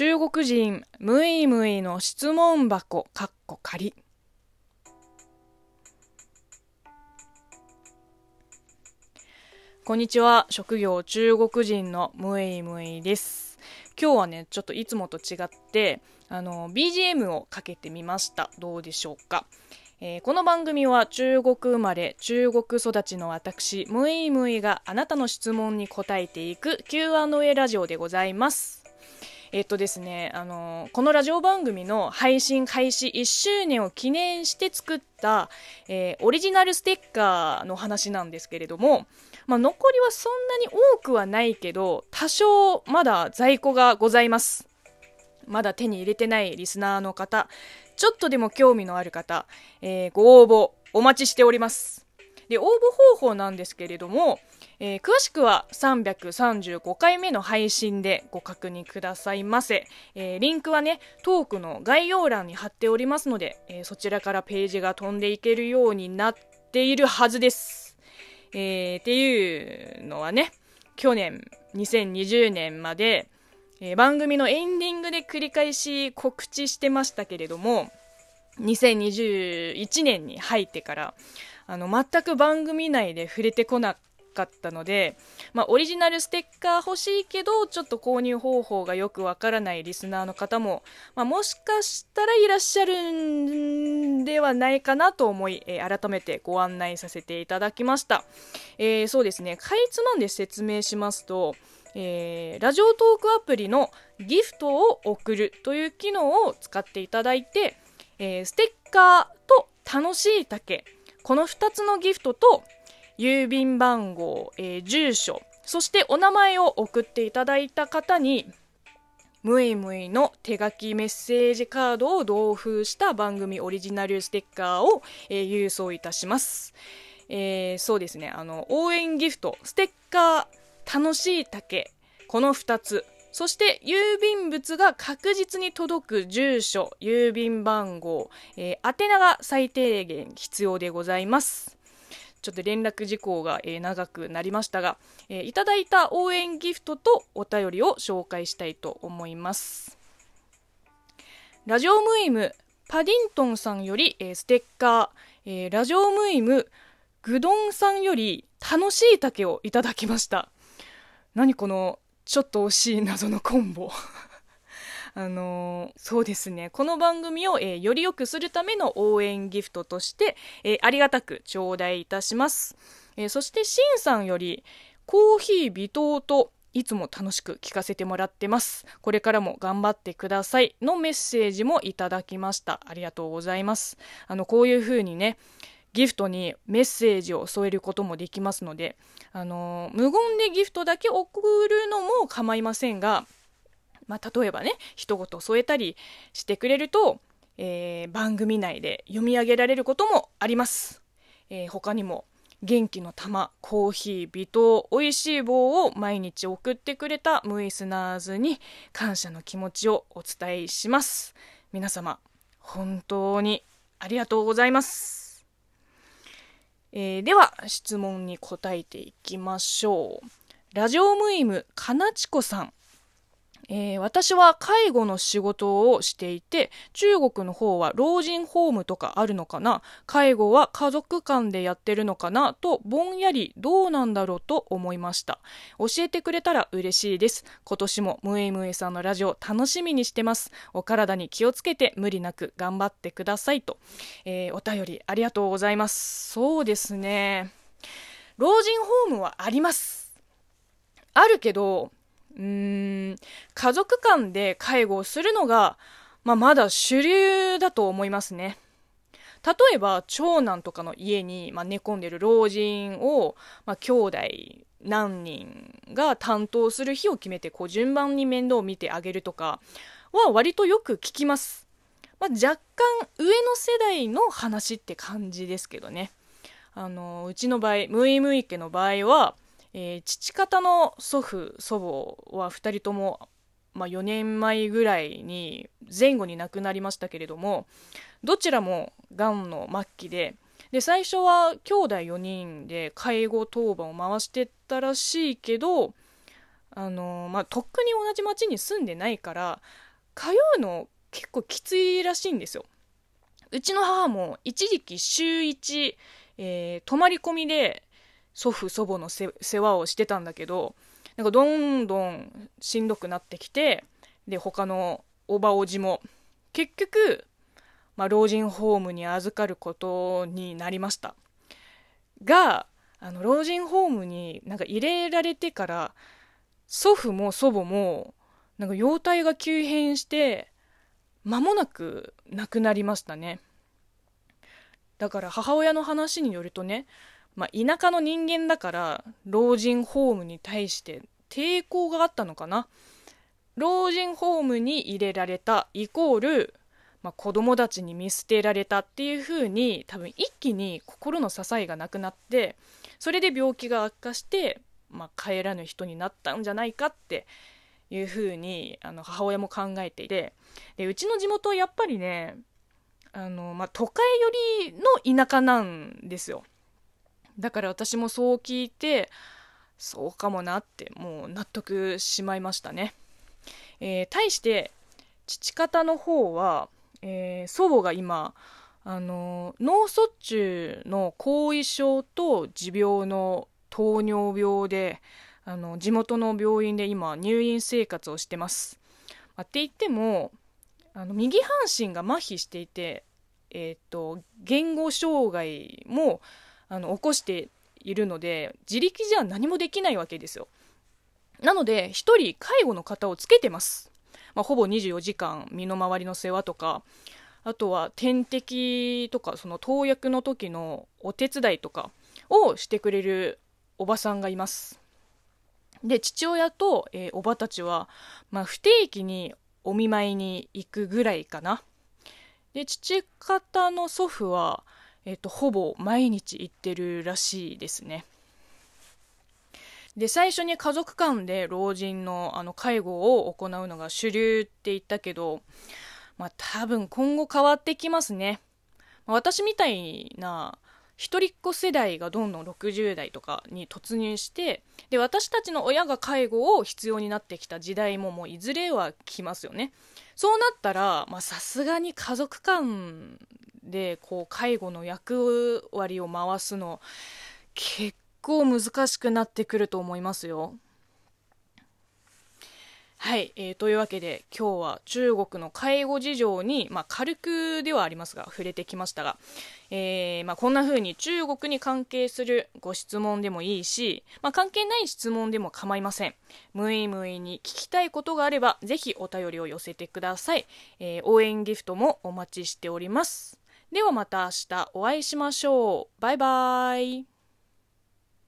中国人ムイムイの質問箱かっこ仮。こんにちは。職業中国人のムイムイです。今日はねちょっといつもと違ってあの BGM をかけてみました。どうでしょうか。えー、この番組は中国生まれ中国育ちの私ムイムイがあなたの質問に答えていく Q&A ラジオでございます。えっとですね、あの、このラジオ番組の配信開始1周年を記念して作った、えー、オリジナルステッカーの話なんですけれども、まあ、残りはそんなに多くはないけど、多少まだ在庫がございます。まだ手に入れてないリスナーの方、ちょっとでも興味のある方、えー、ご応募お待ちしております。で、応募方法なんですけれども、えー、詳しくは335回目の配信でご確認くださいませ。えー、リンクはね、トークの概要欄に貼っておりますので、えー、そちらからページが飛んでいけるようになっているはずです。えっていうのはね、去年、2020年まで、え、番組のエンディングで繰り返し告知してましたけれども、2021年に入ってから、あの、全く番組内で触れてこなかったので、まあ、オリジナルステッカー欲しいけど、ちょっと購入方法がよくわからないリスナーの方も、まあ、もしかしたらいらっしゃるんではないかなと思い、えー、改めてご案内させていただきました。えー、そうですね、かいつまんで説明しますと、えー、ラジオトークアプリのギフトを送るという機能を使っていただいて、えー、ステッカーと楽しい竹この2つのギフトと郵便番号、えー、住所そしてお名前を送っていただいた方にムイムイの手書きメッセージカードを同封した番組オリジナルステッカーを、えー、郵送いたします。えー、そうですね、あの、応援ギフト、ステッカー、楽しい竹この2つ。そして郵便物が確実に届く住所郵便番号、えー、宛名が最低限必要でございます。ちょっと連絡事項が、えー、長くなりましたが、えー、いただいた応援ギフトとお便りを紹介したいと思います。ラジオムイムパディントンさんより、えー、ステッカー、えー、ラジオムイムグドンさんより楽しい竹をいただきました。何このちょっと惜しい謎のコンボ。あの、そうですね。この番組を、えー、より良くするための応援ギフトとして、えー、ありがたく頂戴いたします。えそして、しんさんより、コーヒー微糖といつも楽しく聞かせてもらってます。これからも頑張ってください。のメッセージもいただきました。ありがとうございます。あの、こういう風にね、ギフトにメッセージを添えることもできますので、あの無言でギフトだけ送るのも構いませんが、まあ、例えばね一言添えたりしてくれると、えー、番組内で読み上げられることもあります、えー、他にも元気の玉コーヒー微糖おいしい棒を毎日送ってくれたムイスナーズに感謝の気持ちをお伝えします。皆様本当にありがとうございます。えー、では質問に答えていきましょう。ラジオムイムかなちこさん。えー、私は介護の仕事をしていて中国の方は老人ホームとかあるのかな？介護は家族間でやってるのかな？とぼんやりどうなんだろうと思いました。教えてくれたら嬉しいです。今年もムエムエさんのラジオ楽しみにしてます。お体に気をつけて無理なく頑張ってくださいと、えー、お便りありがとうございます。そうですね。老人ホームはあります。あるけどうーん、家族間で介護をするのが、まあ、まだ主流だと思いますね。例えば、長男とかの家に、まあ、寝込んでる老人を、まあ、兄弟何人が担当する日を決めて、こう、順番に面倒を見てあげるとかは割とよく聞きます。まあ、若干上の世代の話って感じですけどね。あの、うちの場合、ムイムイ家の場合は、えー、父方の祖父祖母は2人とも、まあ、4年前ぐらいに前後に亡くなりましたけれどもどちらもがんの末期でで最初は兄弟4人で介護当番を回してったらしいけどあの、まあ、とっくに同じ町に住んでないから通うの結構きついらしいんですよ。うちの母も一時期週1、えー、泊まり込みで祖父祖母の世話をしてたんだけどなんかどんどんしんどくなってきてで他のおばおじも結局、まあ、老人ホームに預かることになりました。があの老人ホームになんか入れられてから祖父も祖母もなんか容体が急変して間もなく亡くなりましたね。だから母親の話によるとね、まあ、田舎の人間だから老人ホームに対して抵抗があったのかな？老人ホームに入れられたイコール、まあ、子供たちに見捨てられたっていう風に多分一気に心の支えがなくなってそれで病気が悪化して、まあ、帰らぬ人になったんじゃないかっていう風にあに母親も考えていてでうちの地元はやっぱりねあの、まあ、都会よりの田舎なんですよ。だから私もそう聞いてそうかもなってもう納得しまいましたね、えー、対して父方の方は、えー、祖母が今あの脳卒中の後遺症と持病の糖尿病であの地元の病院で今入院生活をしてます、まあ、って言ってもあの右半身が麻痺していて、えーと、言語障害もあの起こしているので自力じゃ何もできないわけですよ。なので1人介護の方をつけてます、まあ、ほぼ24時間身の回りの世話とかあとは点滴とかその投薬の時のお手伝いとかをしてくれるおばさんがいます。で父親と、えー、おばたちは、まあ、不定期にお見舞いに行くぐらいかな。で父方の祖父は、えっと、ほぼ毎日行ってるらしいですねで最初に家族間で老人のあの介護を行うのが主流って言ったけどまあ多分今後変わってきますね。私みたいな一人っ子世代がどんどん60代とかに突入してで私たちの親が介護を必要になってきた時代ももういずれは来ますよね。そうなったらさすがに家族間でこう介護の役割を回すの結構難しくなってくると思いますよ。はい、えー、というわけで今日は中国の介護事情に、まあ、軽くではありますが触れてきましたが、えー、まあ、こんな風に中国に関係するご質問でもいいし、まあ、関係ない質問でも構いません。無意無意に聞きたいことがあればぜひお便りを寄せてください、えー、応援ギフトもお待ちしております。ではまた明日お会いしましょう。バイバイ。